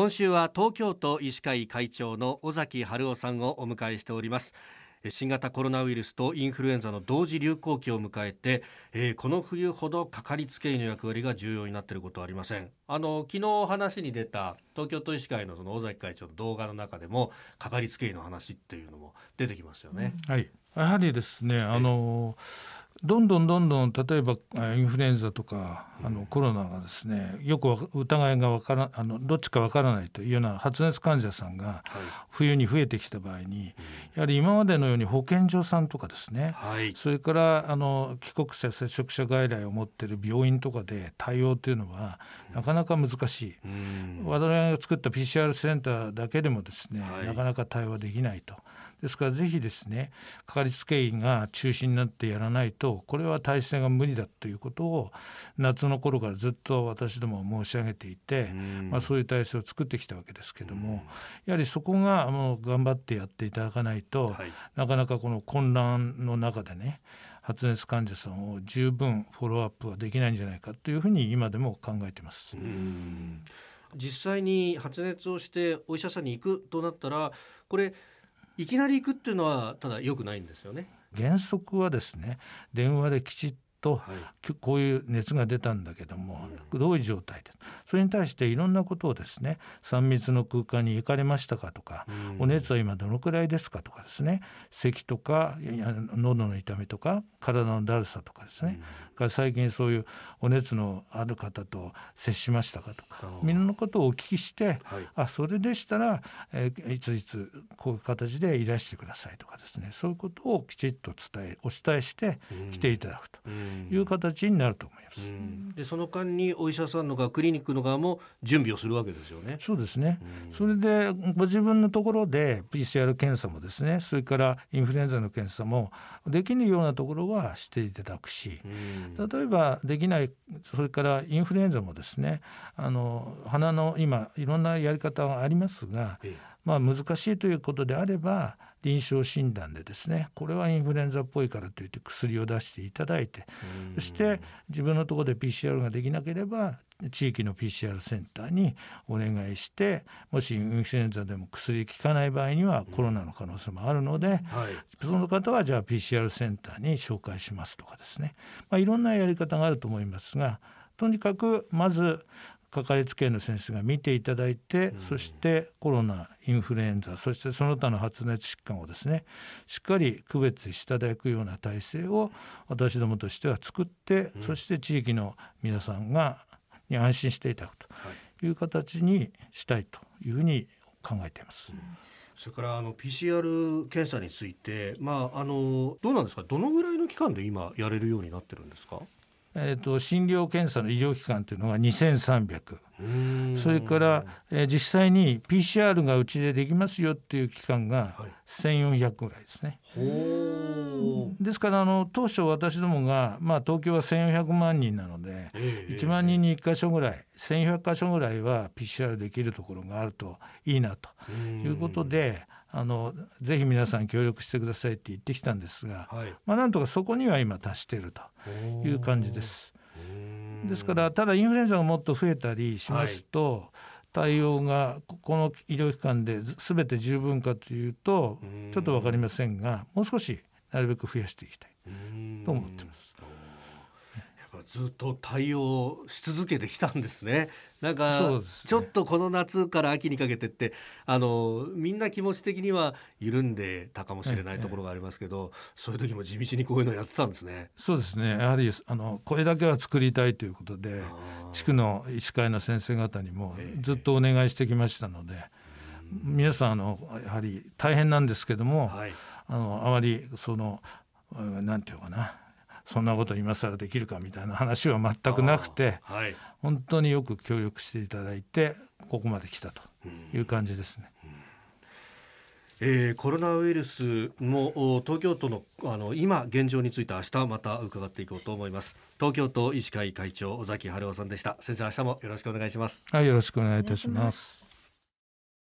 今週は東京都医師会会長の尾崎春夫さんをお迎えしております。新型コロナウイルスとインフルエンザの同時流行期を迎えて、えー、この冬ほどかかりつけ医の役割が重要になっていることはありません。あの昨日話に出た東京都医師会のその尾崎会長の動画の中でもかかりつけ医の話っていうのも出てきますよね、はい。やはりですねあのどんどんどんどん例えばインフルエンザとかあのコロナがですねよく疑いがわからあのどっちかわからないというような発熱患者さんが冬に増えてきた場合に、やはり今までのように保健所さんとかですね、はい、それからあの帰国者接触者外来を持っている病院とかで対応というのはなかなか難しい、我々が作った PCR センターだけでもですね、はい、なかなか対応できないと。ですからぜひですねかかりつけ医が中心になってやらないとこれは体制が無理だということを夏の頃からずっと私ども申し上げていて、まあ、そういう体制を作ってきたわけですけどもやはりそこがもう頑張ってやっていただかないと、はい、なかなかこの混乱の中でね発熱患者さんを十分フォローアップはできないんじゃないかというふうに今でも考えてます。実際に発熱をしてお医者さんに行くとなったらこれいきなり行くっていうのはただ良くないんですよね。原則はですね電話できちっと、はい、こういう熱が出たんだけども、うん、どういう状態で。それに対していろんなことをですね3密の空間に行かれましたかとか、うん、お熱は今どのくらいですかとかですね咳とか喉の痛みとか体のだるさとかですね、うん、から最近そういうお熱のある方と接しましたかとかみんなのことをお聞きして、はい、あそれでしたら、えー、いついつこういう形でいらしてくださいとかですねそういうことをきちっと伝えお伝えして来ていただくと。いう形になると思います。でその間にお医者さんの側クリニックの側も準備をするわけですよね。そうですね。それでご自分のところで PCR 検査もですね、それからインフルエンザの検査もできるようなところはしていただくし、例えばできないそれからインフルエンザもですね、あの鼻の今いろんなやり方がありますが。ええまあ、難しいということであれば臨床診断でですねこれはインフルエンザっぽいからといって薬を出していただいてそして自分のところで PCR ができなければ地域の PCR センターにお願いしてもしインフルエンザでも薬効かない場合にはコロナの可能性もあるので、はい、その方はじゃあ PCR センターに紹介しますとかですね、まあ、いろんなやり方があると思いますがとにかくまずかかりつけ医の先生が見ていただいて、うん、そしてコロナインフルエンザそしてその他の発熱疾患をですねしっかり区別していただくような体制を私どもとしては作って、うん、そして地域の皆さんがに安心していただくとい。う形にしたいというふうに考えています。うん。それからあの PCR 検査について、まあ、あのどうなんですか？どのぐらいの期間で今やれるようになってるんですか？えーと、診療検査の医療機関というのが2300それから、えー、実際に PCR がうちでできますよっていう機関が1400ぐらいですね。はい、ですからあの当初私どもが、まあ、東京は1400万人なので、えー、1万人に1箇所ぐらい1400箇所ぐらいは PCR できるところがあるといいなということで。あのぜひ皆さん協力してくださいって言ってきたんですが、はい、まあ、なんとかそこには今達しているという感じです。ですからただインフルエンザがもっと増えたりしますと、はい、対応がこの医療機関で全て十分かというとちょっと分かりませんがもう少しなるべく増やしていきたいと思ってます。ずっと対応し続けてきたんですね。なんか、ね、ちょっとこの夏から秋にかけてってあのみんな気持ち的には緩んでたかもしれないところがありますけど、はいはい、そういう時も地道にこういうのやってたんですね。そうですね。やはりあのこれだけは作りたいということで地区の医師会の先生方にもずっとお願いしてきましたので、え皆さんあのやはり大変なんですけども、はい、あのあまりそのなんていうかなそんなこと今更できるかみたいな話は全くなくて、はい、本当によく協力していただいてここまで来たという感じですね。えー、コロナウイルスの東京都のあの今現状について明日また伺っていこうと思います。東京都医師会会長尾崎春夫さんでした。先生明日もよろしくお願いします。はいよろしくお願いいたします